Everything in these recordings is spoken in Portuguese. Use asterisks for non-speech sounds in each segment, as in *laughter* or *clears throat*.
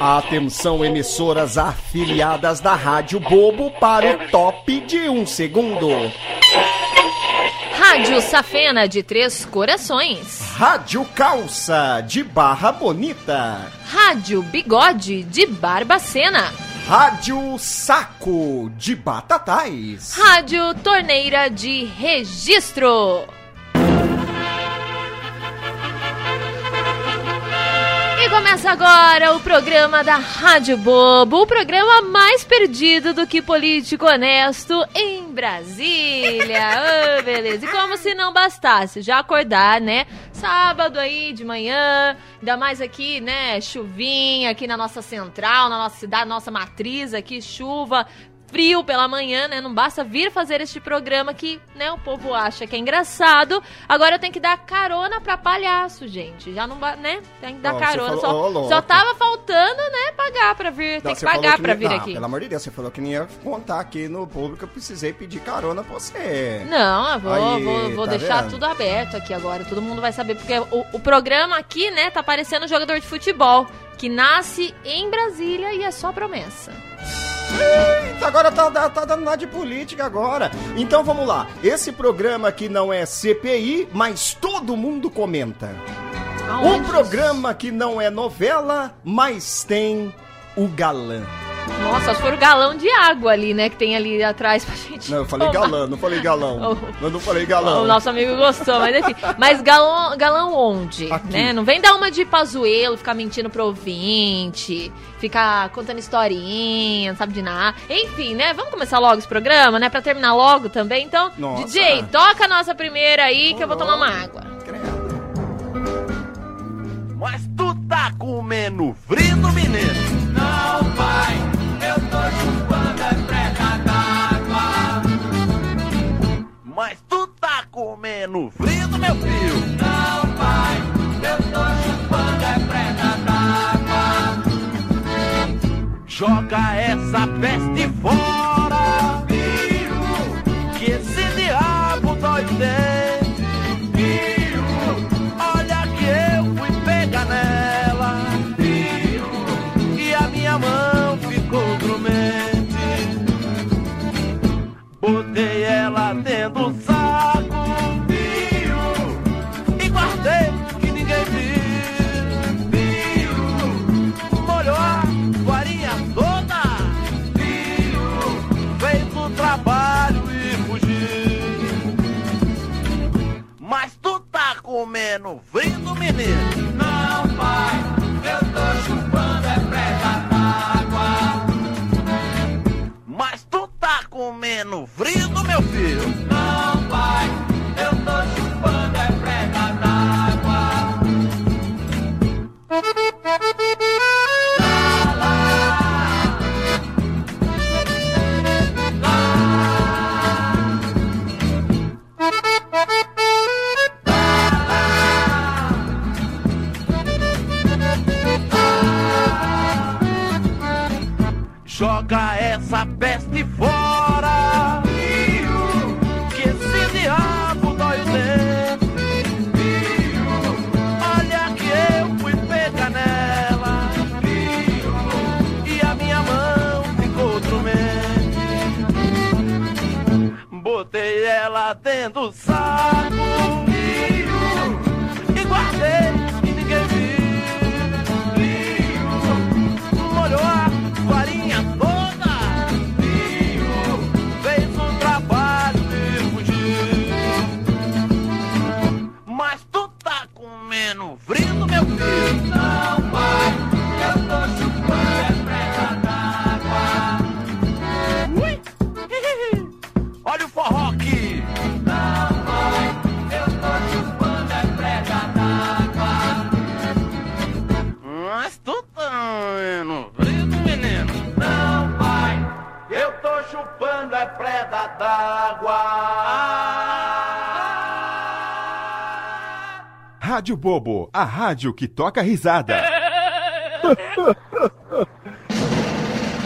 Atenção, emissoras afiliadas da Rádio Bobo para o top de um segundo. Rádio Safena de Três Corações. Rádio Calça de Barra Bonita. Rádio Bigode de Barbacena. Rádio Saco de Batatais. Rádio Torneira de Registro. Começa agora o programa da Rádio Bobo, o programa mais perdido do que político honesto em Brasília. *laughs* oh, beleza. E como se não bastasse, já acordar, né? Sábado aí de manhã, ainda mais aqui, né? Chuvinha aqui na nossa central, na nossa cidade, nossa matriz aqui, chuva, frio pela manhã, né? Não basta vir fazer este programa que, né, o povo acha que é engraçado. Agora eu tenho que dar carona pra palhaço, gente. Já não, né? Tem que dar Ó, carona. você Só, falou- ó, só tava faltando, né, pagar pra vir. Não, tem que falou pagar pra não- vir não, aqui. Pelo amor de Deus, você falou que não ia contar aqui no público, eu precisei pedir carona pra você. Não, eu vou, Aí, vou, vou tá deixar vendo? tudo aberto aqui agora. Todo mundo vai saber. Porque o, o programa aqui, né, tá parecendo um jogador de futebol. Que nasce em Brasília e é só promessa. Eita, Agora tá, tá, tá dando nada de política agora. Então vamos lá. Esse programa aqui não é CPI, mas todo mundo comenta. Um Aonde? programa que não é novela, mas tem o galã. Nossa, se for o galão de água ali, né, que tem ali atrás pra gente. Não, eu falei tomar. galã, não falei galão. *laughs* Oh. Eu não falei galão. O nosso amigo gostou, mas enfim. Mas galão, galão onde? Aqui. Né? Não vem dar uma de pazuelo, ficar mentindo pro ouvinte, ficar contando historinha, não sabe de nada. Enfim, né? Vamos começar logo esse programa, né? Pra terminar logo também. Então, Nossa. DJ, toca a nossa primeira aí que eu vou tomar uma água. Credo. Mas tu tá comendo frito, menino? Mas tu tá comendo frito, meu filho? Não, pai, eu tô chupando a prega d'água. Joga essa peste fora, comendo Rádio Bobo, a rádio que toca risada. *laughs*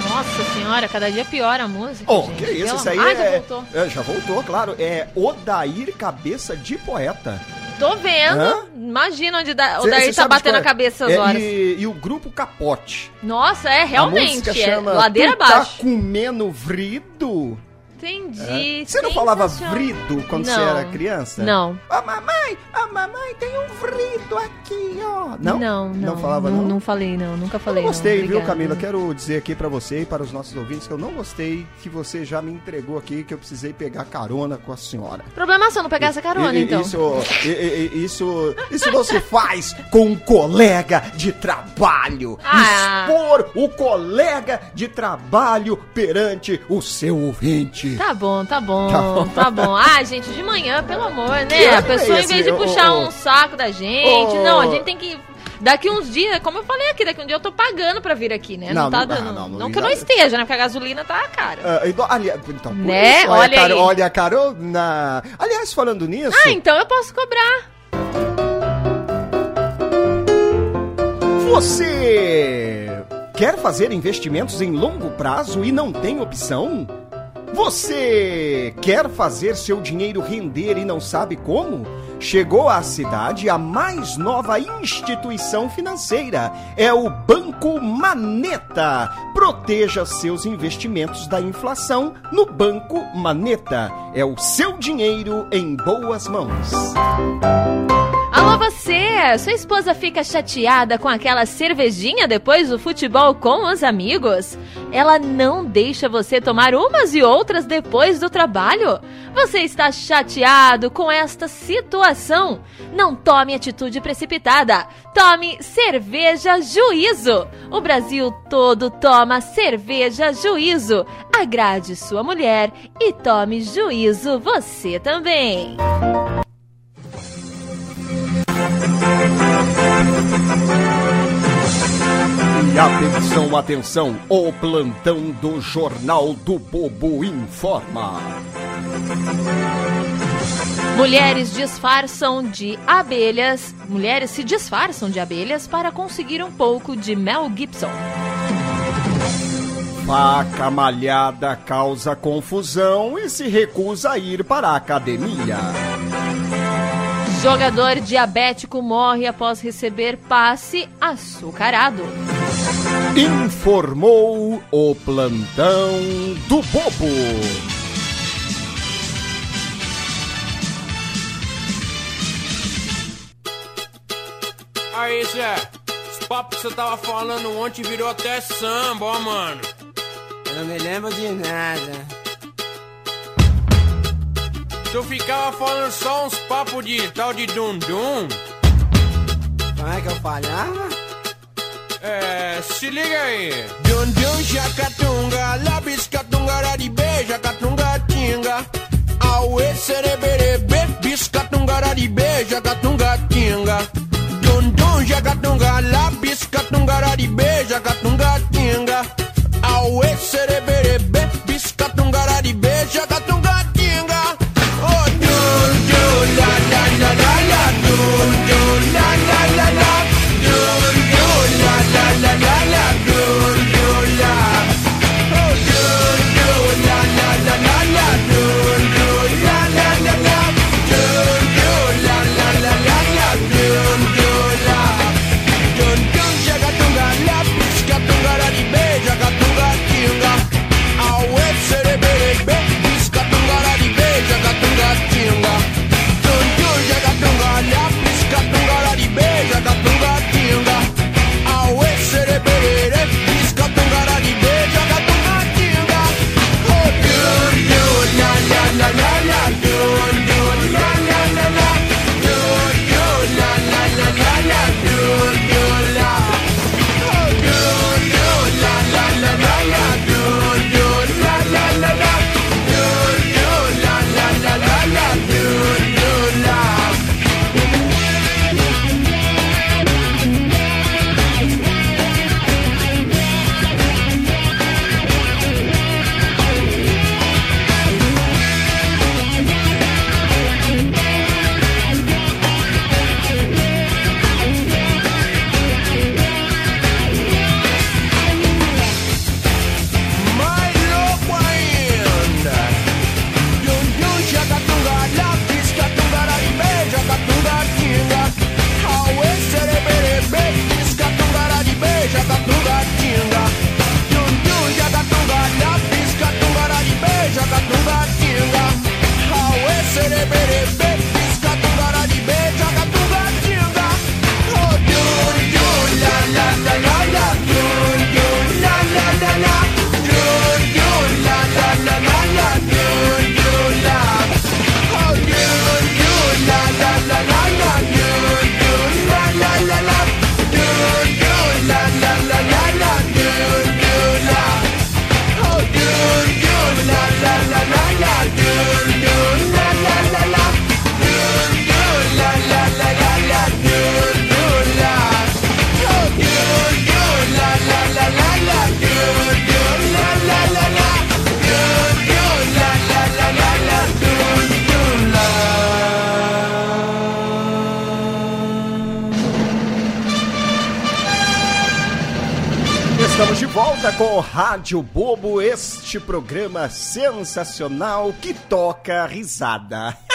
Nossa, senhora, cada dia piora a música. Oh, gente. que isso, isso aí Ah, é, já voltou. é, Já voltou, claro. É Odair Cabeça de Poeta. Tô vendo. Hã? Imagina onde da, o Cê- Daí cê tá batendo a é? cabeça às É, horas. E, e o grupo Capote. Nossa, é a realmente. música É chama ladeira Tu abaixo. Tá comendo vrido? Entendi. Você não falava vrido quando você Não. era criança? Não. A mamãe, a mamãe tem um vrido aqui, ó. Não? Não, não. falava, não? Não falei, não. Nunca Eu falei, não gostei, não. viu. Camila? Quero dizer aqui pra você e para os nossos ouvintes que eu não gostei que você já me entregou aqui que eu precisei pegar carona com a senhora. Problema só não pegar essa carona, E- e- então. Isso, e- isso, isso não se *laughs* faz com um colega de trabalho. Ah. Expor o colega de trabalho perante o seu ouvinte. Tá bom, tá bom, Tá bom. tá bom. Ah, gente, de manhã, pelo amor, né? A pessoa, em assim, vez de ô, puxar ô, um saco da gente, ô. não, a gente tem que. Daqui uns dias, como eu falei aqui, daqui um dia eu tô pagando pra vir aqui, né? Não, Não, tá não dando. não, Não, não que eu não esteja, né? Porque a gasolina tá cara. Ah, então, então, Né? isso, Olha a Caro- aí. olha a Carona. Aliás, falando nisso. Ah, então eu posso cobrar. Você quer fazer investimentos em longo prazo e não tem opção? Você quer fazer seu dinheiro render e não sabe como? Chegou à cidade a mais nova instituição financeira. É o Banco Maneta. Proteja seus investimentos da inflação no Banco Maneta. É o seu dinheiro em boas mãos. Alô, você! Sua esposa fica chateada com aquela cervejinha depois do futebol com os amigos? Ela não deixa você tomar umas e outras depois do trabalho? Você está chateado com esta situação? Não tome atitude precipitada. Tome cerveja juízo. O Brasil todo toma cerveja juízo. Agrade sua mulher e tome juízo você também. Atenção, atenção, o plantão do Jornal do Bobo informa. Mulheres disfarçam de abelhas. Mulheres se disfarçam de abelhas para conseguir um pouco de Mel Gibson. Faca malhada causa confusão e se recusa a ir para a academia. Jogador diabético morre após receber passe açucarado. Informou o plantão do Bobo. Aí, Zé, os papos que você tava falando ontem virou até samba, ó, mano. Eu não me lembro de nada. Tu ficava falando só uns papos de tal de dum-dum. Como é que eu falhava? É, se liga aí. Dum-dum, jacatunga, labiscatunga, raribê, jacatunga, tinga. Auê, sereberebe, biscatunga, raribê, jacatunga, tinga. Dum-dum, jacatunga, labiscatunga, raribê, jacatunga, tinga. Auê, sereberebe, biscatunga, raribê, jacatunga, tinga. Rádio Bobo, este programa sensacional que toca risada. *laughs*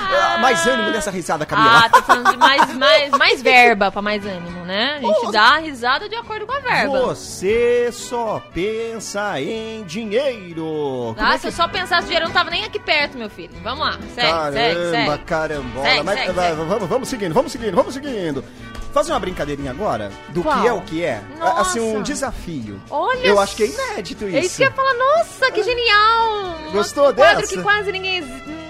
Ah, mais ânimo nessa risada, Camila. Ah, tô falando de mais, mais, mais verba pra mais ânimo, né? A gente dá a risada de acordo com a verba. Você só pensa em dinheiro. Como Ah, é se eu só pensasse dinheiro, eu não tava nem aqui perto, meu filho. Vamos lá, segue, Caramba, segue, segue. carambola. Segue, Mas, segue, vai, segue. Vamos, vamos seguindo, vamos seguindo, vamos seguindo. Fazer uma brincadeirinha agora do Qual? que é o que é. Nossa. Assim, um desafio. Olha Eu acho que é inédito isso. É isso que eu ia falar, nossa, que genial! Gostou um quadro dessa? que quase ninguém,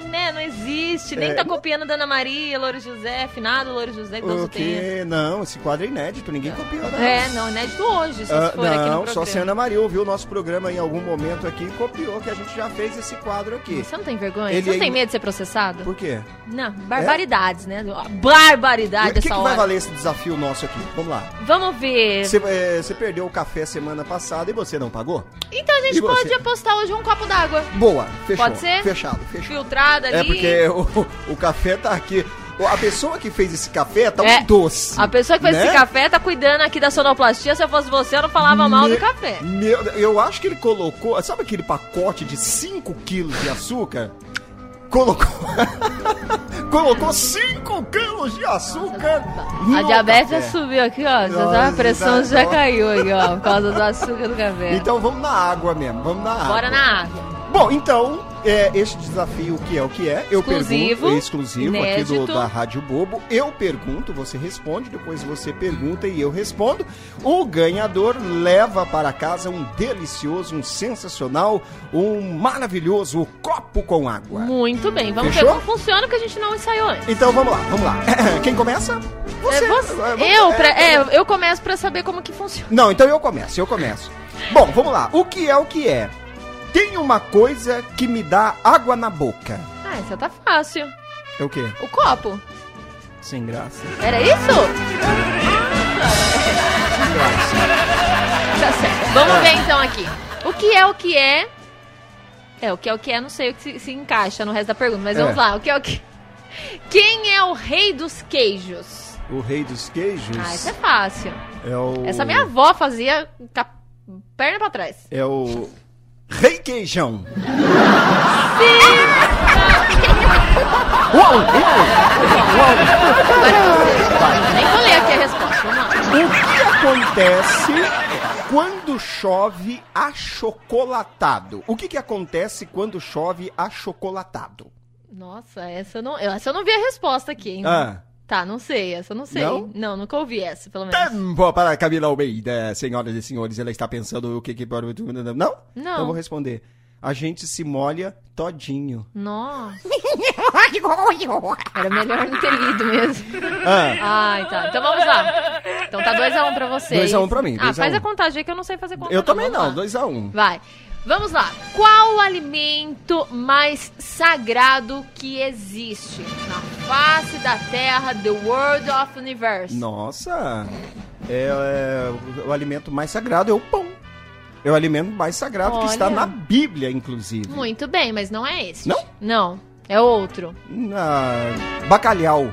né, não existe, nem É. tá copiando Dana Maria, Louro José, finado Louro José, que O o tenha. que? Não, esse quadro é inédito, ninguém copiou, não. É, não, inédito hoje, só se for aqui no não, programa. só se a Ana Maria ouviu o nosso programa em algum momento aqui e copiou que a gente já fez esse quadro aqui. Você não tem vergonha? Ele Você não é tem medo de ser processado? Por quê? Não, barbaridades, né? Barbaridade O que, essa que vai valer esse desafio nosso aqui? Vamos lá. Vamos ver. Você é, você perdeu o café semana passada e você não pagou? Então a gente E você? pode apostar hoje um copo d'água. Boa, fechou. Pode ser? Fechado, fechou. Filtrada ali. É porque o, o café tá aqui. A pessoa que fez esse café tá É, um doce. A pessoa que fez né? esse café tá cuidando aqui da sonoplastia. Se eu fosse você, eu não falava mal Me- do café. Meu, eu acho que ele colocou. Sabe aquele pacote de 5 quilos de açúcar? Colocou. *laughs* colocou 5 quilos de açúcar. A no diabetes já café. subiu aqui, ó. Nossa, tá, a pressão tá já caiu aqui, ó. Por causa do açúcar do café. Então vamos na água mesmo. Vamos na água. Bora na água. Bom, então, é, este desafio que é o que é. Eu Exclusivo, pergunto, é exclusivo aqui do, inédito. da Rádio Bobo. Eu pergunto, você responde, depois você pergunta e eu respondo. O ganhador leva para casa um delicioso, um sensacional, um maravilhoso copo com água. Muito bem. Vamos Fechou? ver como funciona, porque a gente não ensaiou antes. Então vamos lá, vamos lá. *laughs* Quem começa? É você. É, vamos- Eu, pra- é, é, eu começo pra saber como que funciona. Não, então eu começo, eu começo. Bom, vamos lá. O que é o que é? Tem uma coisa que me dá água na boca. Ah, essa tá fácil. É o quê? O copo. Sem graça. Era isso? Tá certo. Vamos Ah. ver então aqui. O que é o que é? É, o que é o que é, não sei o que se, se encaixa no resto da pergunta, mas É. vamos lá. O que é o que? Quem é o rei dos queijos? O rei dos queijos Ah, isso é fácil. é o. Essa minha avó fazia perna pra trás. É o. Rei Queijão. Uau, uau. Agora é você. Nem vou ler aqui a resposta. Vamos. O que acontece quando chove achocolatado? O que, que acontece quando chove achocolatado? Nossa, essa eu não, eu- essa eu não vi a resposta aqui, hein? Ah. Tá, não sei, essa eu não sei. Não? nunca ouvi essa, pelo menos. Tempo para Camila Almeida, senhoras e senhores. Ela está pensando o que que pode. Não? Não. Então eu vou responder. A gente se molha todinho. Nossa. *laughs* Era melhor não ter lido mesmo. Ah, Ai, tá. Então vamos lá. Então tá 2x1 pra vocês. 2 a 1 pra mim, Ah, 2 a faz 1. a contagem aí que eu não sei fazer conta. eu também não, lá. 2 a 1 um. Vai. Vamos lá. Qual o alimento mais sagrado que existe na face da Terra, the world of universe? Nossa, é, é, o alimento mais sagrado é o pão. É o alimento mais sagrado Olha. que está na Bíblia, inclusive. Muito bem, mas não é esse. Não? Não. É outro. Na- bacalhau.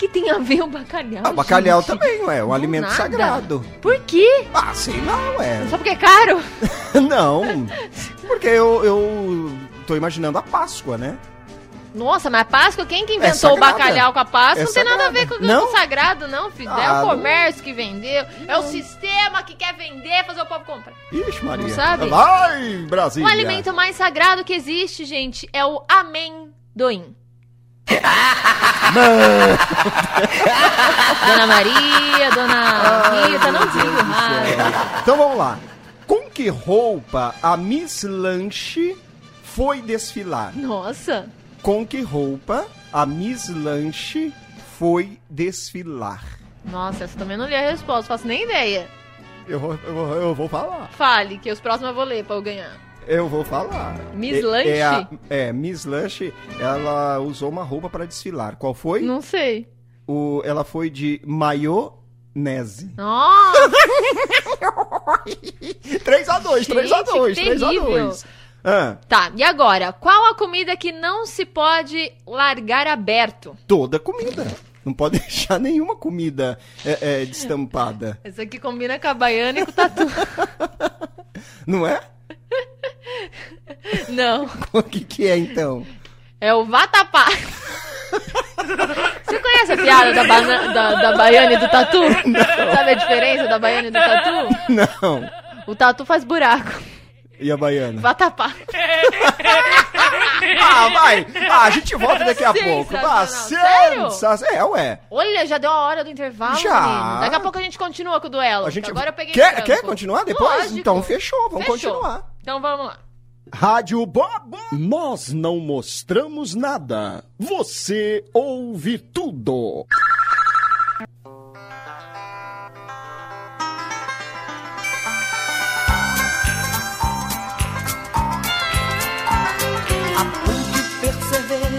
O que, tem a ver o bacalhau? Ah, bacalhau gente? também, ué, é um Não, alimento nada. sagrado. Por quê? Ah, sei lá, ué. Só porque é caro? *laughs* Não, porque eu, eu tô imaginando a Páscoa, né? Nossa, mas Páscoa, quem que inventou o sagrada. bacalhau com a Páscoa? É não tem nada a ver com, Não? com sagrado, não, filho. é Ah, o não. comércio que vendeu, é o sistema que quer vender, fazer o povo comprar. Ixi, Maria. Não sabe? Vai, Brasília. O alimento mais sagrado que existe, gente, é o amendoim. *laughs* Dona Maria, Dona Rita, não digo. Então vamos lá. Com que roupa a Miss Lanche foi desfilar? Nossa, Com que roupa a Miss Lanche foi desfilar? nossa, essa também não li a resposta, faço nem ideia. Eu eu eu vou falar. Fale, que os próximos eu vou ler pra eu ganhar. Eu vou falar. Miss É- Lanche? É, a- é, Miss Lanche, ela usou uma roupa para desfilar. Qual foi? Não sei. O, ela foi de maionese. *laughs* Nossa, *laughs* 3x2, Gente, 3x2, que 3x2. Ah, tá, e agora? Qual a comida que não se pode largar aberto? toda comida. Não pode *laughs* deixar nenhuma comida é, é, destampada. Essa aqui combina com a baiana e com o tatu. Não é? Não, *laughs* O que, que é então? é o vatapá. Você conhece a piada da, bana- da, da baiana e do tatu? Sabe a diferença da baiana e do tatu? Não. O tatu faz buraco. E a baiana? Vatapá. *laughs* Ah, vai! Ah, a gente volta daqui a pouco. Ah, sensa- É, ué. Olha, já deu a hora do intervalo, Já. menino. Daqui a pouco a gente continua com o duelo. A gente... Agora eu peguei quer, quer continuar depois? Lógico. Então fechou, vamos Fechou. continuar. Então vamos lá. Rádio Bobo. Nós não mostramos nada. Você ouve tudo.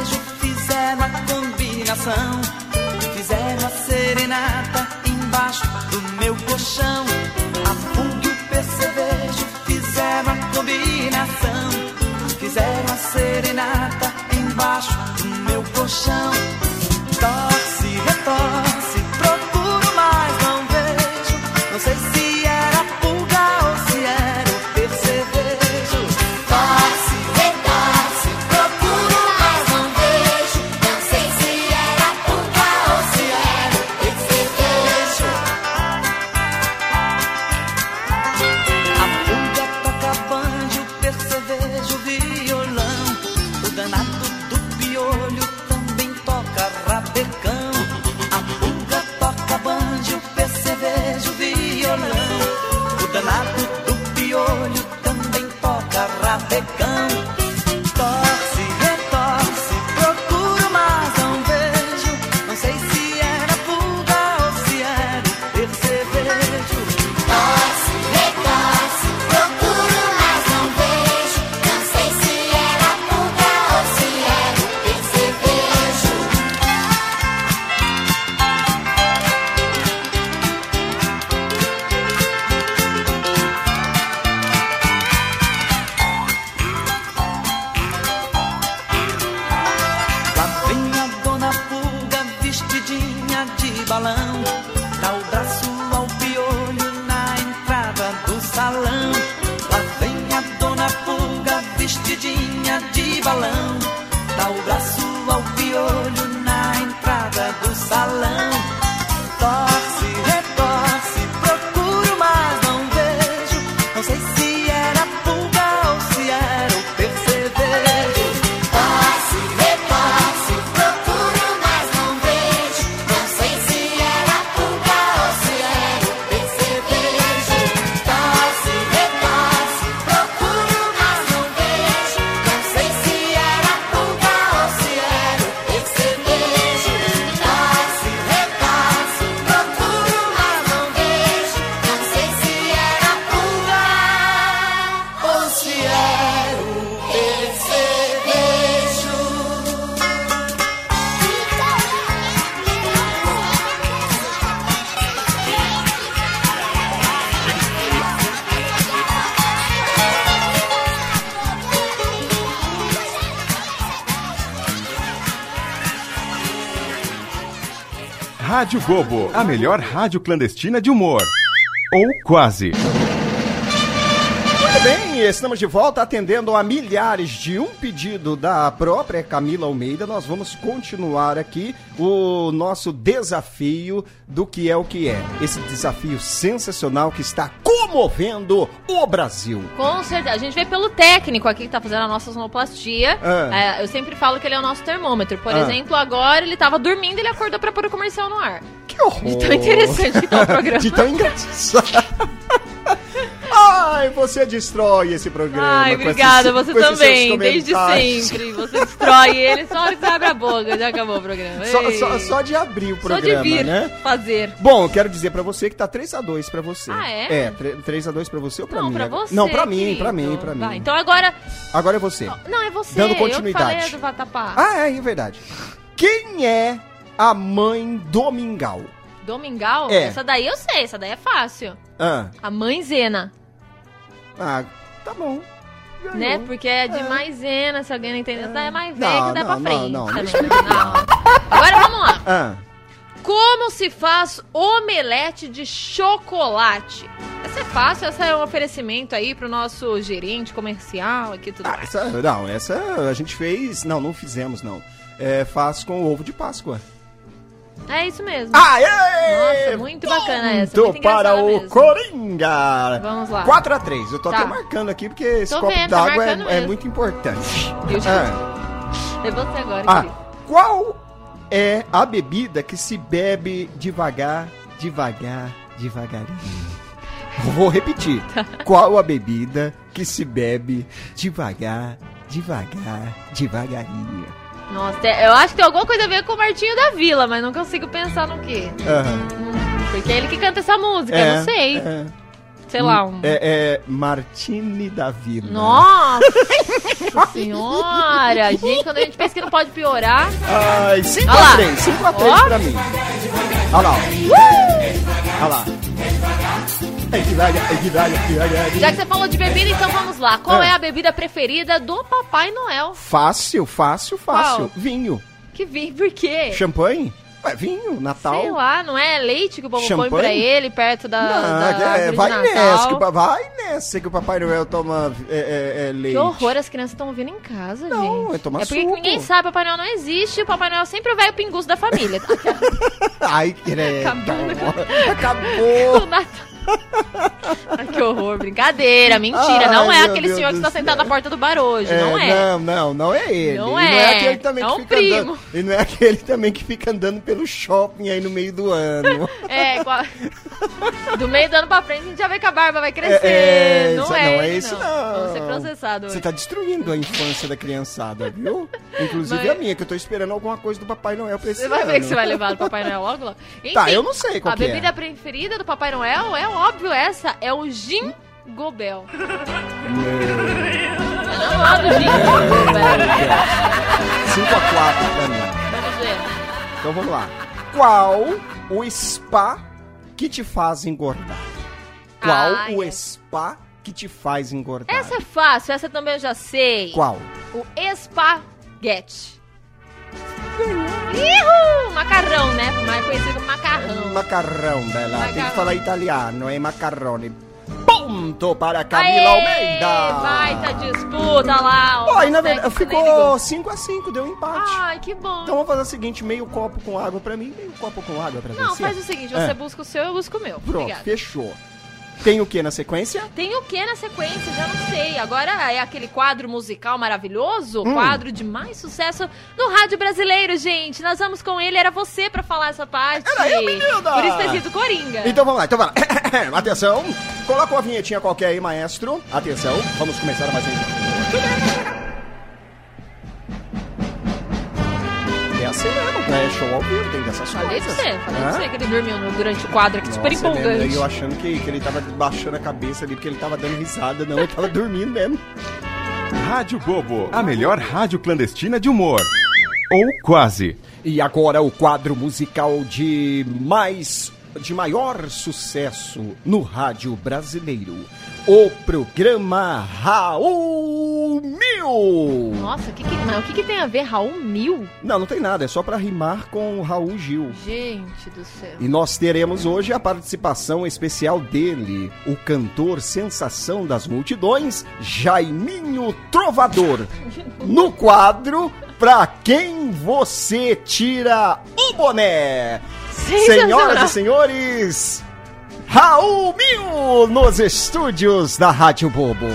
E fizeram a combinação. Fizeram a serenata embaixo do meu colchão. A PUC e o percevejo fizeram a combinação. Fizeram a serenata embaixo do meu colchão. Torce, Rádio Bobo, a melhor rádio clandestina de humor. Ou quase. Bem, estamos de volta atendendo a milhares de um pedido da própria Camila Almeida. Nós vamos continuar aqui o nosso desafio do que é o que é. Esse desafio sensacional que está comovendo o Brasil. Com certeza. A gente veio pelo técnico aqui que tá fazendo a nossa sonoplastia. Ah. É, eu sempre falo que ele é o nosso termômetro. Por Ah. exemplo, agora ele tava dormindo e ele acordou pra pôr o comercial no ar. Que horror! De tão interessante que tá o *laughs* programa. De tão engraçado. *laughs* Ai, você destrói esse programa. Ai, obrigada, esses- você também, desde sempre. Você destrói ele só hora que você abre a boca, já acabou o programa. Só, só, só de abrir o Só programa, de vir né? fazer. Bom, eu quero dizer pra você que tá 3x2 pra você. Ah, é? É, 3x2 pra você ou pra não, mim? pra você. Não, pra mim, querido. pra mim, pra mim. Vai, então agora. Agora é você. Não, é você. Dando Eu continuidade. falei do Vatapá. Ah, é, é verdade. Quem é a mãe do Mingau? Domingal? É. Essa daí eu sei, essa daí é fácil. Ah, A mãe Zena. Ah tá bom. Ganhou. Né? Porque é de maisena, se alguém não entender, essa daí é mais velha Não, que dá não, pra não, frente. não, Tá deixa vendo? Não. Agora vamos lá. Ah, Como se faz omelete de chocolate? Essa é fácil, essa é um oferecimento aí pro nosso gerente comercial aqui tudo ah, mais. essa, não, essa a gente fez... Não, não fizemos, não. É, faz com ovo de Páscoa. É isso mesmo. Aê! Nossa, muito bacana essa, muito para o mesmo. Coringa. Vamos lá. 4x3. Eu tô Tá. até marcando aqui porque esse Tô copo tá d'água é, é muito importante. Eu já- Ah. É você agora, Ah, qual é a bebida que se bebe devagar, devagar, devagarinho? Vou repetir. Tá. *laughs* Qual a bebida que se bebe devagar, devagar, devagarinho? Nossa, é- eu acho que tem alguma coisa a ver com o Martinho da Vila, mas não consigo pensar no quê. Aham. Porque é ele que canta essa música, eu não sei. É, Sei lá, um... é, é Martini da Vila. Nossa *laughs* senhora! Gente, quando a gente pensa que não pode piorar. Ai, 5x3, Olha lá. 5x3 Ó. pra mim. Olha lá, Uh! Olha lá. Já que você falou de bebida, então vamos lá. Qual Ah. é a bebida preferida do Papai Noel? Fácil, fácil, fácil. Qual? Vinho. Que vem por quê? Champanhe? Ué, vinho, Natal. Sei lá, não é leite que o povo põe pra ele perto da, Não, da é, vai nessa, que, o vai nessa que o Papai Noel toma é, é, é, leite. Que horror, as crianças estão ouvindo em casa, Não, gente. é tomar É porque suco. ninguém sabe, Papai Noel não existe. O Papai Noel sempre é o pinguço da família. *laughs* Ai, credo. Acabou. Acabou. *laughs* O Natal. *laughs* Que horror, brincadeira, mentira. Ai, não é aquele Deus senhor que está sentado na porta do bar hoje, É, não é. Não, não, não é ele. Não E não é. é aquele também É que um fica primo. andando. E não é aquele também que fica andando pelo shopping aí no meio do ano. *laughs* É, do meio do ano pra frente a gente já vê que a barba vai crescer. É, é, não, é, não é isso, não. Vamos ser processados Você hoje. tá destruindo a infância da criançada, viu? Inclusive Mas- a minha, que eu tô esperando alguma coisa do Papai Noel pra esse Você vai ver ano. que você vai levar do Papai Noel logo logo. Enfim, Tá, eu não sei qual A que é. bebida preferida do Papai Noel é óbvio essa, é o Gin Gobel. 5x4 pra mim. Vamos ver. Então vamos lá. Qual o spa que te faz engordar? Qual Ah, o é. spa que te faz engordar? Essa é fácil, essa também eu já sei. Qual? O espaguete. Ihu! Macarrão, né? Mais conhecido como macarrão. Macarrão, Bela. Tem que Macarrão. falar italiano, é macarrone. Ponto para Camila Almeida. Baita disputa lá. Ó, na verdade ficou nem ligou. 5x5, deu um empate. Ai, que bom. Então vamos fazer o seguinte, meio copo com água pra mim, meio copo com água pra Não, você. faz o seguinte, É. você busca o seu, eu busco o meu. Pronto, Obrigada. fechou. Tem o que na sequência? Tem o que na sequência? Já não sei. Agora é aquele quadro musical maravilhoso, Hum. quadro de mais sucesso no rádio brasileiro, gente. Nós vamos com ele, era você pra falar essa parte. Era eu, menina! Por isso ter sido Coringa. Então vamos lá, então vamos lá. *coughs* Atenção, coloca uma vinhetinha qualquer aí, maestro. Atenção, vamos começar mais um. Assim mesmo, né? Show ao vivo, tem dessas Falei coisas. pra você, falei pra você que ele dormiu no- durante o quadro aqui, super Nossa, é mesmo, empolgante. E eu achando que, que ele tava baixando a cabeça ali porque ele tava dando risada. Não, ele tava *laughs* dormindo mesmo. Rádio Bobo, a melhor rádio clandestina de humor. Ou quase. E agora o quadro musical de mais de maior sucesso no rádio brasileiro. O programa Raul Mil. Nossa, que que, mas o que, que tem a ver Raul Mil? Não, não tem nada, é só pra rimar com o Raul Gil. Gente do céu. E nós teremos hoje a participação especial dele, o cantor sensação das multidões, Jaiminho Trovador, no quadro Pra quem você tira o boné. Senhoras e senhores, Raul Mil nos estúdios da Rádio Bobo.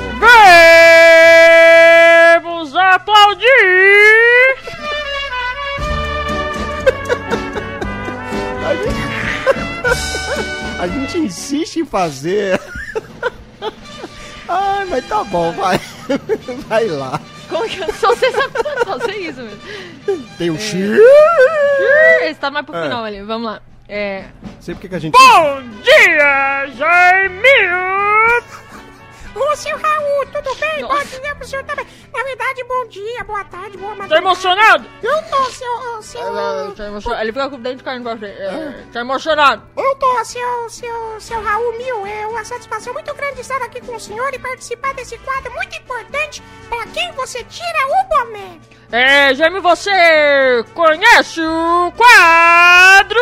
Vamos aplaudir! *laughs* *laughs* A gente insiste em fazer. Ai, *laughs* mas tá bom, vai. Vai lá. Como que eu só sei só sei isso mesmo. Tem o X. Esse tá mais pro É. final ali, vamos lá. É. Sei porque que a gente. Bom dia, Jaimil! Ô, seu Raul, tudo bem? Nossa. Bom dia pro senhor também. Na verdade, bom dia, boa tarde, boa Tá madrugada. emocionado? Eu tô, seu... seu... Tá emocionado. Ele fica com o dente caindo pra frente. É, Tá emocionado? Eu tô, seu, seu, seu Raul Mil. É uma satisfação muito grande estar aqui com o senhor e participar desse quadro muito importante pra quem você tira o boné. É, Jaime, você conhece o quadro?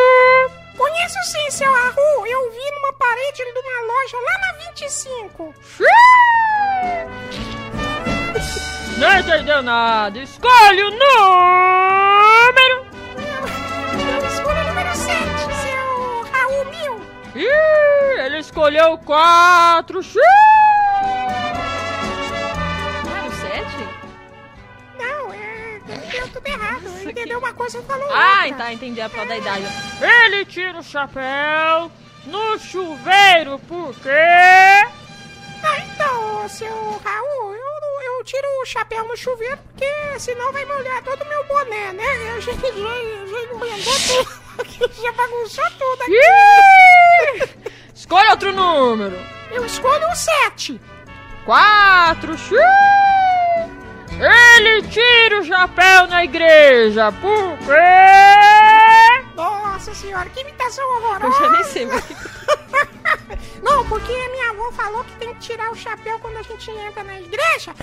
Conheço sim, seu Raul. Eu vi numa parede de uma loja lá na 25. Não entendeu nada. Escolhe o número. Eu escolho o número 7, seu Raul Mil. Ih, ele escolheu quatro. Número errado. Entendeu uma coisa e falou Ah, outra. tá, entendi a prova da idade. Ele tira o chapéu no chuveiro porque... Ah, então, seu Raul, eu, eu tiro o chapéu no chuveiro porque senão vai molhar todo o meu boné, né? Eu já, já, já embrandou tudo. já bagunçou tudo aqui. Ih! Escolhe outro número. Eu escolho o 7. Quatro. Ele tira o chapéu na igreja porque... Nossa senhora, que imitação Eu horrorosa. já nem sei. mas- *laughs* Não, porque a minha avó falou que tem que tirar o chapéu quando a gente entra na igreja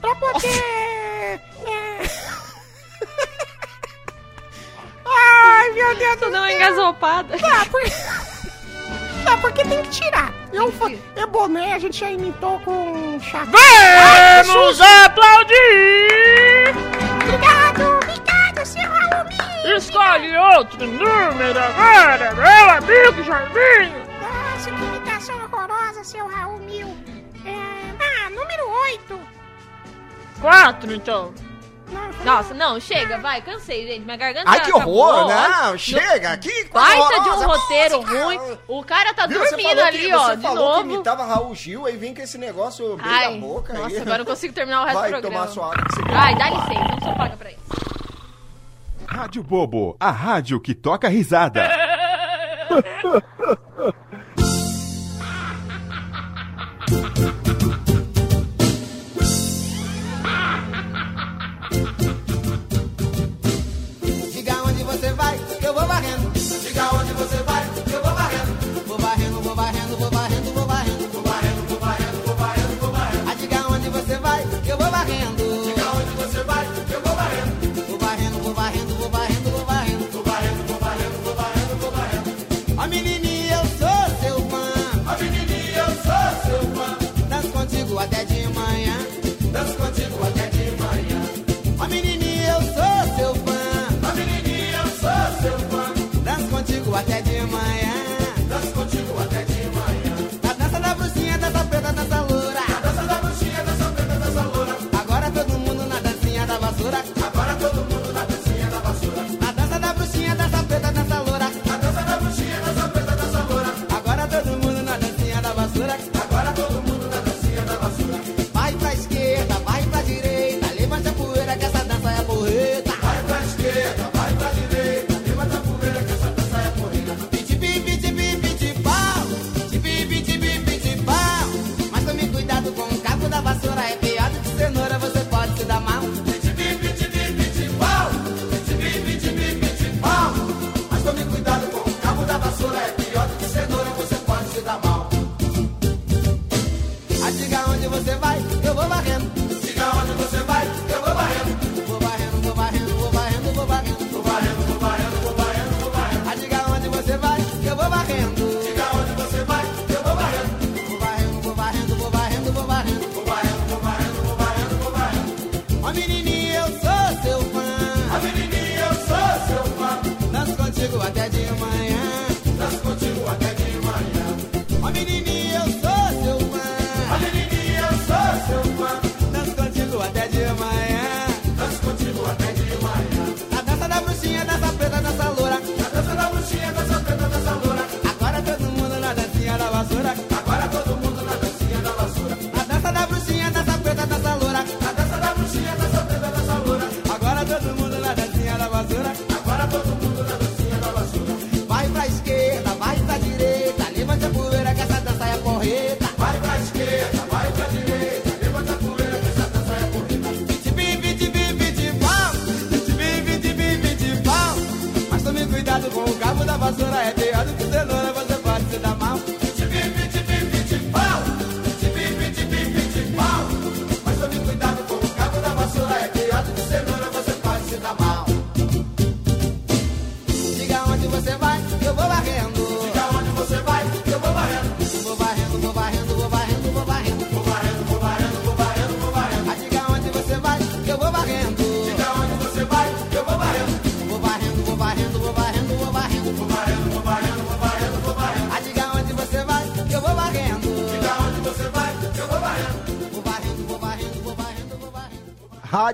pra poder... É... *laughs* Ai, meu Deus do Tô dando uma céu. engasopada. Tá, porque... *laughs* tá, porque tem que tirar. Eu, é boné, a gente já imitou com chapéu. Vamos aplaudir! Obrigado, obrigado, seu Alumínio. Escolhe outro número agora, meu amigo Jarvinho! Nossa, que imitação horrorosa, seu Raul Mil. É... Ah, número 8. Quatro, então. Nossa, não, chega, vai, cansei, gente. Minha garganta Ai, que acabou, horror, ó. não, chega, que coisa Baita de um roteiro música. ruim. O cara tá Viu, dormindo ali, que, ó, Você de falou que novo. imitava Raul Gil, aí vem com esse negócio bem da boca. nossa, aí. agora eu não consigo terminar o resto Vai do programa. tomar sua água que você quer. Ai, dá licença, não sou paga pra isso. Rádio Bobo, a rádio que toca risada. *laughs* até de manhã.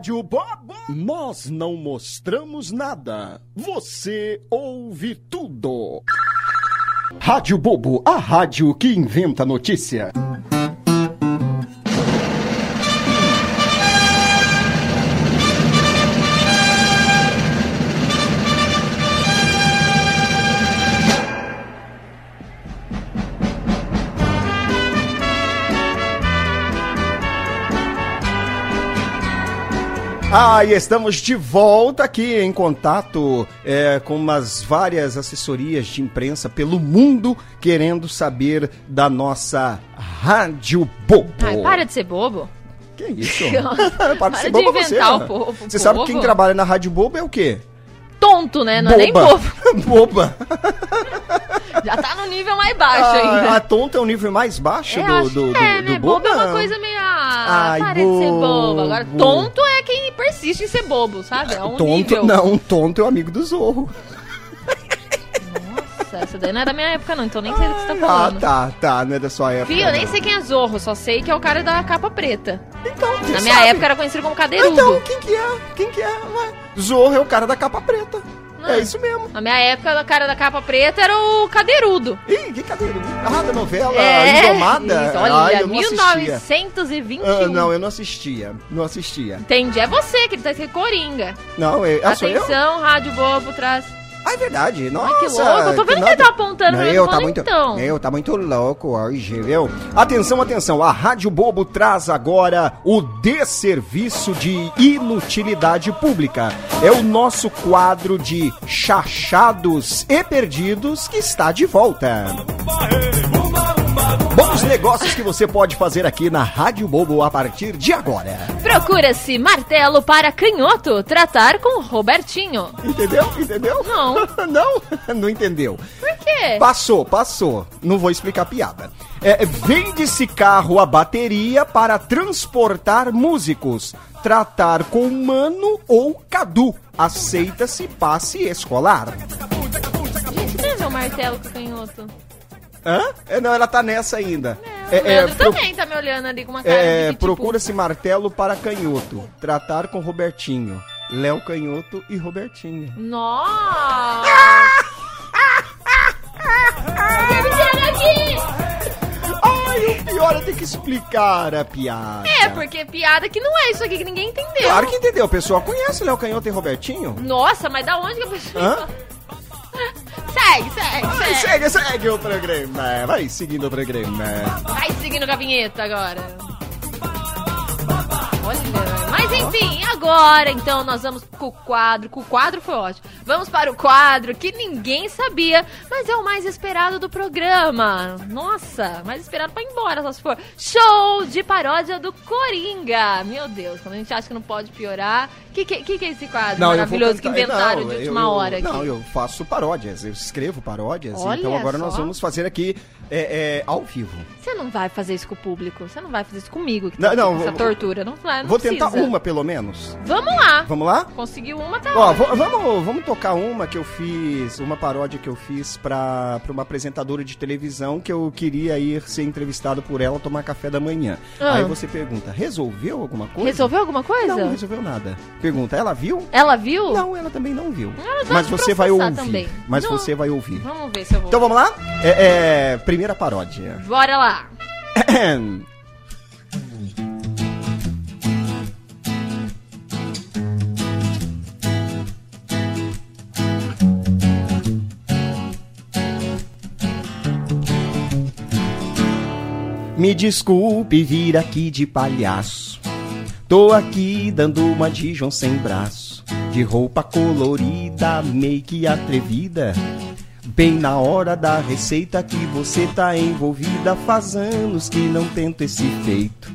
Rádio Bobo. Nós não mostramos nada. Você ouve tudo. Rádio Bobo, a rádio que inventa notícia. Ah, e estamos de volta aqui em contato é, com umas várias assessorias de imprensa pelo mundo querendo saber da nossa Rádio Bobo. Ai, para de ser bobo. Que isso? *laughs* *laughs* Para de ser bobo você. o povo, Você sabe bobo. quem trabalha na Rádio Bobo é o quê? Tonto, né? Não é nem Boba. bobo. *laughs* Boba. Já tá no nível mais baixo Ah, ainda. a tonta é o nível mais baixo É, do, do, que do, é, do né? bobo? Bobo é uma coisa meio. Ah, Ai, para de ser bobo. Agora, bobo. tonto é quem persiste em ser bobo, sabe? É um Tonto, nível. não, tonto é o amigo do Zorro. Nossa, essa daí não é da minha época, não, então nem sei do que você tá Ah, falando. tá, tá, não é da sua época. Fih, eu nem sei quem é Zorro, só sei que é o cara da capa preta. Então, você Na minha sabe. época era conhecido como cadeirudo. Então, quem que é? Quem que é? Zorro é o cara da capa preta. É isso mesmo. Na minha época, o cara da capa preta era o cadeirudo. Ih, que cadeira? Ah, da novela É, Indomada? isso, olha, Ai, eu não assistia. 1921. Ah, não, eu não assistia. Não assistia. Entendi, é você que ele tá escrito Coringa. Não, é, ah, eu? Atenção, Rádio Bobo traz. Ah, é verdade. Nossa, que louco, eu tô vendo que ele tá apontando Meu, tô tá muito, então. meu, tá muito louco hoje, viu? Atenção, atenção, a Rádio Bobo traz agora o desserviço de inutilidade pública. É o nosso quadro de chachados e perdidos que está de volta. Bons negócios que você pode fazer aqui na Rádio Bobo a partir de agora. Procura-se martelo para canhoto, tratar com Robertinho. Entendeu? Entendeu? Não. *laughs* Não? Não entendeu. Por quê? Passou, passou. Não vou explicar a piada. É, Vende-se carro a bateria para transportar músicos. Tratar com Mano ou Cadu. Aceita-se passe escolar. Gente, não é meu martelo com canhoto. Hã? É, não, ela tá nessa ainda. O Leandro pro- também tá me olhando ali com uma cara é, de tipo... Procura-se martelo para canhoto. Tratar com Robertinho. Léo Canhoto e Robertinho. Nossa! *laughs* Ai, o pior é ter que explicar a piada. É, porque piada que não é isso aqui que ninguém entendeu. Claro que entendeu, o pessoal conhece Léo Canhoto e Robertinho? Nossa, mas da onde que a pessoa... Hã? *laughs* Segue, segue, Vai, segue. segue, segue o programa. Vai seguindo o programa. Vai seguindo com a vinheta agora. Olha, mas enfim, agora então nós vamos com o quadro. Com o quadro foi ótimo. Vamos para o quadro que ninguém sabia, mas é o mais esperado do programa. Nossa, mais esperado pra ir embora, só se for. Show de paródia do Coringa. Meu Deus, quando a gente acha que não pode piorar. O que, que, que é esse quadro vou maravilhoso que inventaram não, de última eu- hora aqui? Não, eu faço paródias, eu escrevo paródias. Olha então agora nós só. vamos fazer aqui é, é, ao vivo. Você não vai fazer isso com o público, você não vai fazer isso comigo, que Não, tá não, com essa tortura. Não, vai, não Vou tentar precisa. Uma pelo menos. Vamos lá. Vamos lá? Conseguiu uma, tá Ó, vamos, vamos tocar uma que eu fiz, uma paródia que eu fiz pra, pra uma apresentadora de televisão que eu queria ir ser entrevistado por ela tomar café da manhã. Ah. Aí você pergunta, resolveu alguma coisa? Resolveu alguma coisa? Não, não resolveu nada. Pergunta, ela viu? Ela viu? Não, ela também não viu. Ela vai Mas você vai ouvir. também. Mas Não. você vai ouvir. Vamos ver se eu vou. Então vamos lá? É, é, primeira paródia. Bora lá. *clears throat* Me desculpe vir aqui de palhaço. Tô aqui dando uma de João sem braço. De roupa colorida, make atrevida. Bem na hora da receita que você tá envolvida. Faz anos que não tento esse feito.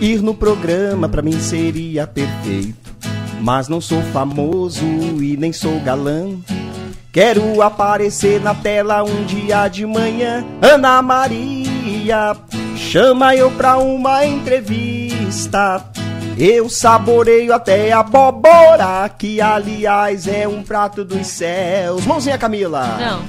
Ir no programa pra mim seria perfeito. Mas não sou famoso e nem sou galã. Quero aparecer na tela um dia de manhã. Ana Maria, chama eu pra uma entrevista. Eu saboreio até a abóbora, que aliás é um prato dos céus. Mãozinha, Camila. Não.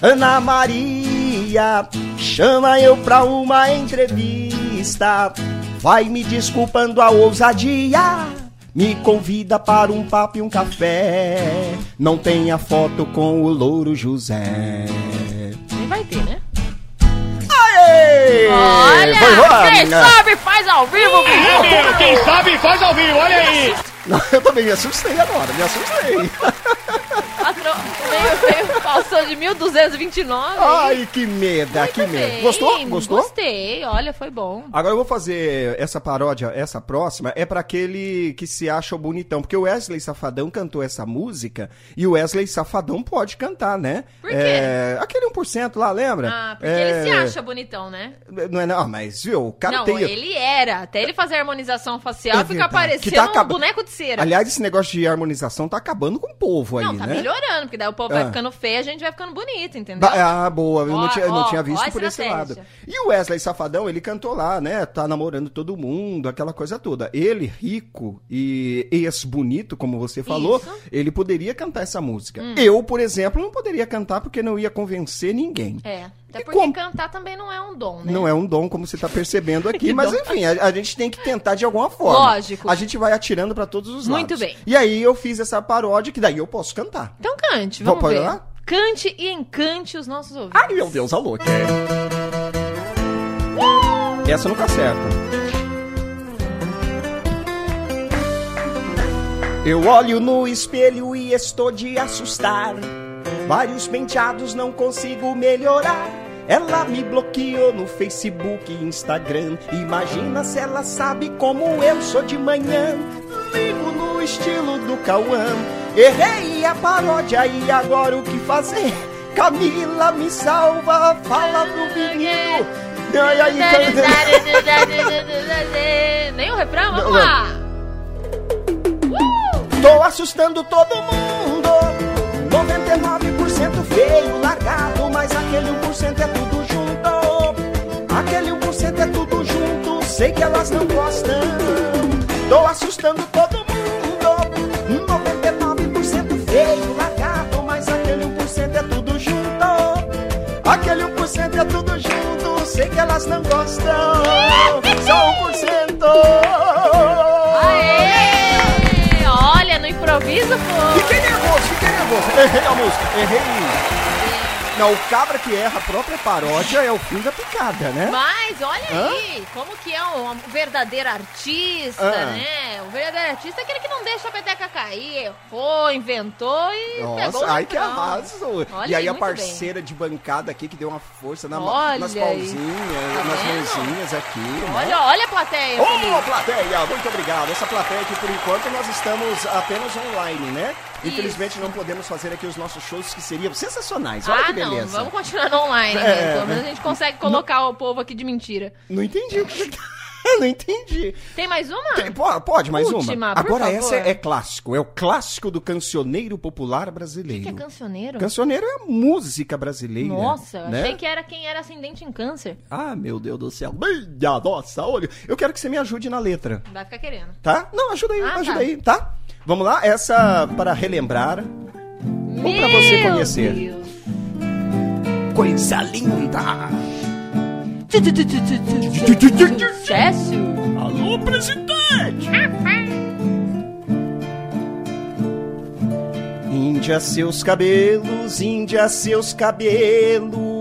Ana Maria, chama eu pra uma entrevista. Vai me desculpando a ousadia. Me convida para um papo e um café. Não tenha foto com o Louro José. Olha, quem sabe faz ao vivo, menino. Quem sabe faz ao vivo, olha aí. Eu também me assustei agora, me assustei. Veio, veio, passou de 1229. Ai, que meda, que medo. Bem, Gostou? Gostou? Gostei, olha, foi bom. Agora eu vou fazer essa paródia, essa próxima, é pra aquele que se acha o bonitão, porque o Wesley Safadão cantou essa música e o Wesley Safadão pode cantar, né? Por quê? É, aquele 1% lá, lembra? Ah, porque É, ele se acha bonitão, né? Não é não, mas viu, o cara não, tem... ele era. Até ele fazer harmonização facial É ficar verdade. parecendo Que tá um acaba- boneco de cera. Aliás, esse negócio de harmonização tá acabando com o povo aí, não, tá né? melhorando, porque daí o povo vai Ah. ficando feio a gente vai ficando bonito, entendeu? Ah, boa, eu não Ó, tinha, não tinha visto por esse lado. E o Wesley Safadão, ele cantou lá, né? Tá namorando todo mundo, aquela coisa toda. Ele, rico e ex-bonito, como você falou, Isso. Hum. ele poderia cantar essa música. Eu, por exemplo, não poderia cantar porque não ia convencer ninguém. É. Até porque como? cantar também não é um dom, né? Não é um dom, como você tá percebendo aqui, *laughs* mas dom. enfim, a, a gente tem que tentar de alguma forma. Lógico. A gente vai atirando pra todos os lados. Muito bem. E aí eu fiz essa paródia, que daí eu posso cantar. Então cante, Vamos ver. lá? Cante e encante os nossos ouvintes. Ai, meu Deus, alô. Essa nunca acerta. Eu olho no espelho e estou de assustar. Vários penteados não consigo melhorar. Ela me bloqueou no Facebook e Instagram. Imagina se ela sabe como eu sou de manhã. Vivo no estilo do Cauã. Errei a paródia e agora o que fazer? Camila me salva, fala pro menino. Ai, ai, Nem o refrão, vamos lá. Tô assustando todo mundo. 99% feio, largado, mas aquele 1% é tudo junto. Aquele 1% é tudo junto, sei que elas não gostam. Tô assustando todo mundo. 99% feio, largado, mas aquele 1% é tudo junto. Aquele 1% é tudo junto, sei que elas não gostam. Só 1%. Aê! Olha, no improviso foi. Fiquei nervoso, nervoso. Errei a música, errei. Não, o cabra que erra a própria paródia é o fim da picada, né? Mas olha Hã? aí, como que é um, um verdadeiro artista, Ah. né? O verdadeiro artista é aquele que não deixa a peteca cair, errou, inventou e pegou Nossa, ai que arraso. Olha E aí a muito parceira de bancada aqui que deu uma força na, nas aí. pauzinhas, Tá nas mãozinhas aqui. bem. né? Olha, olha a plateia, Ô, Felipe. plateia, muito obrigado. Essa plateia que por enquanto nós estamos apenas online, né? Infelizmente não podemos fazer aqui os nossos shows que seriam sensacionais. Olha Ah, que não, beleza. vamos continuar no online, É, né? Pelo menos a gente consegue colocar o povo aqui de mentira. Não entendi o que Não entendi. Tem mais uma? Tem- po- pode, mais Última, uma? Agora essa é, é clássico. É o clássico do cancioneiro popular brasileiro. Que é cancioneiro? Cancioneiro é a música brasileira. Nossa, né? achei que era quem era ascendente em câncer. Ah, meu Deus do céu. Minha nossa, olha. Eu quero que você me ajude na letra, Vai ficar querendo. tá? Não, ajuda aí, Ah, ajuda tá. aí, tá? Vamos lá, essa para relembrar. Ou pra você Meu conhecer. Deus. Coisa linda. Sucesso. Alô, presidente! Índia seus cabelos, Índia seus cabelos.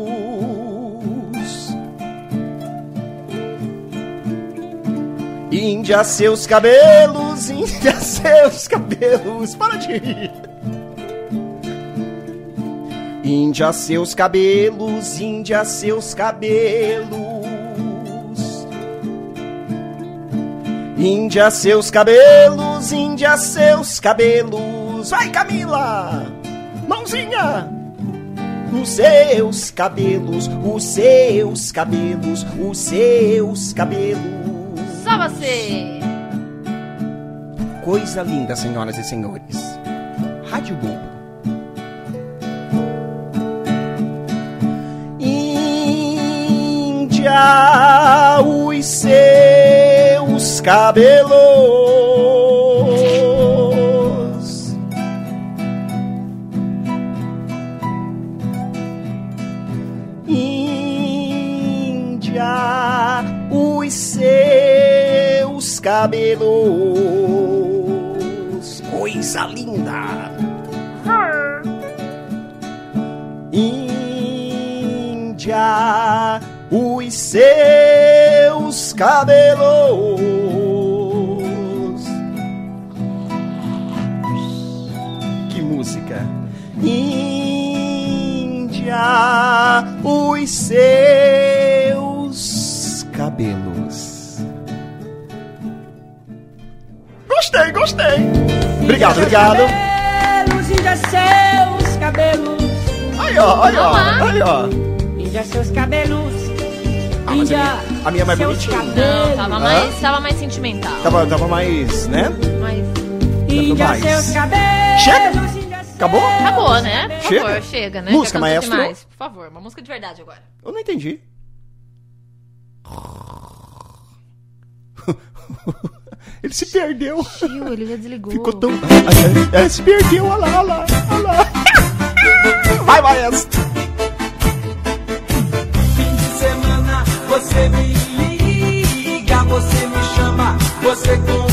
Índia seus cabelos, Índia *laughs* seus cabelos. Para de rir. Índia seus cabelos, Índia seus cabelos. Índia seus cabelos, Índia, seus cabelos. Vai, Camila! Mãozinha! Os seus cabelos, os seus cabelos, os seus cabelos. Só você. Coisa linda, senhoras e senhores. Rádio Bobo. Índia, os seus cabelos. Cabelos. Coisa linda. Índia, os seus cabelos. Que música! Índia, os seus cabelos. Gostei, gostei. Obrigado, obrigado. Cabelos, Índia, seus cabelos. Aí, ó, aí, ó, aí, ó. Índia, seus cabelos. Ah, mas a minha- a minha é mais bonitinha. Não, tava mais, tava mais sentimental. Tava, tava mais, né? Índia, mais. seus cabelos. Chega? Acabou? acabou, né? Por Chega. favor, chega, né? Música, maestro. demais. Por favor, uma música de verdade agora. Eu não entendi. *laughs* Ele se perdeu. Tio, ele já desligou. Ficou tão. É, se perdeu, olha lá, olha lá, olha lá. Vai, maestro. Fim de semana você me liga, você me chama, você convida,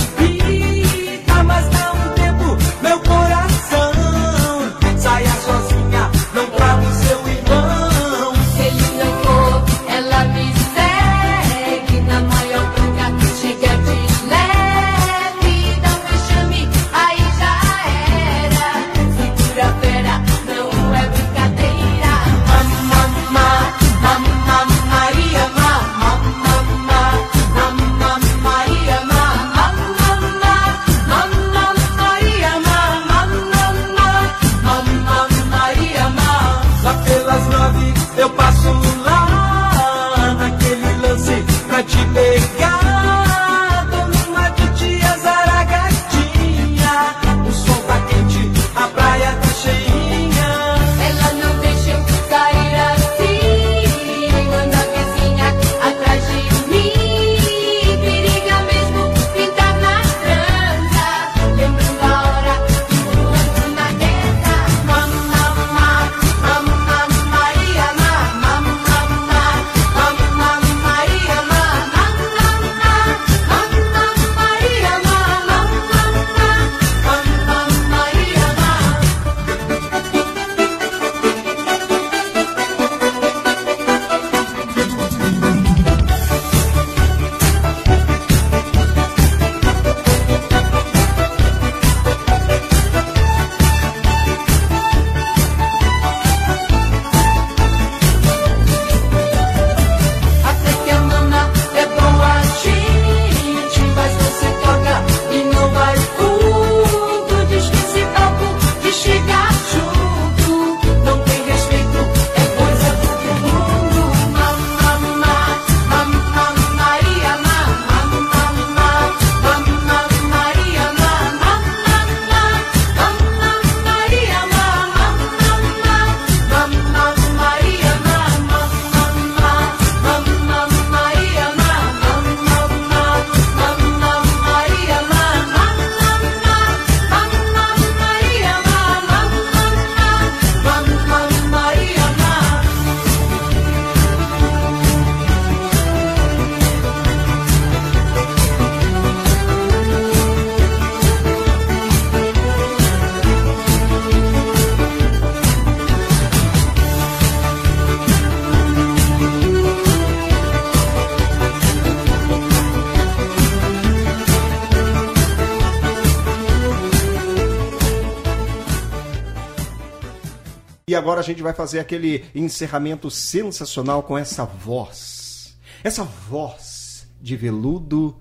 agora a gente vai fazer aquele encerramento sensacional com essa voz. Essa voz de veludo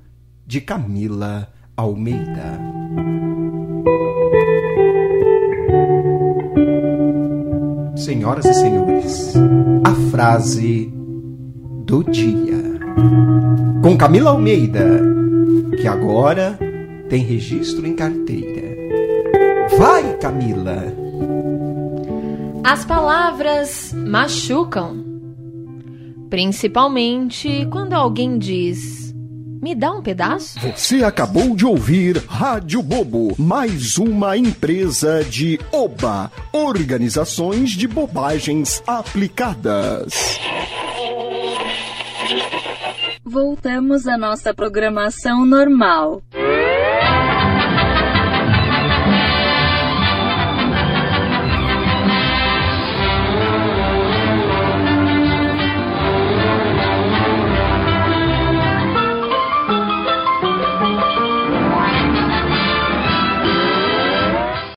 de Camila Almeida. Senhoras e senhores, a frase do dia. Com Camila Almeida, que agora tem registro em carteira. Vai, Camila! As palavras machucam. Principalmente quando alguém diz: Me dá um pedaço? Você acabou de ouvir Rádio Bobo, mais uma empresa de Oba, Organizações de Bobagens Aplicadas. Voltamos à nossa programação normal.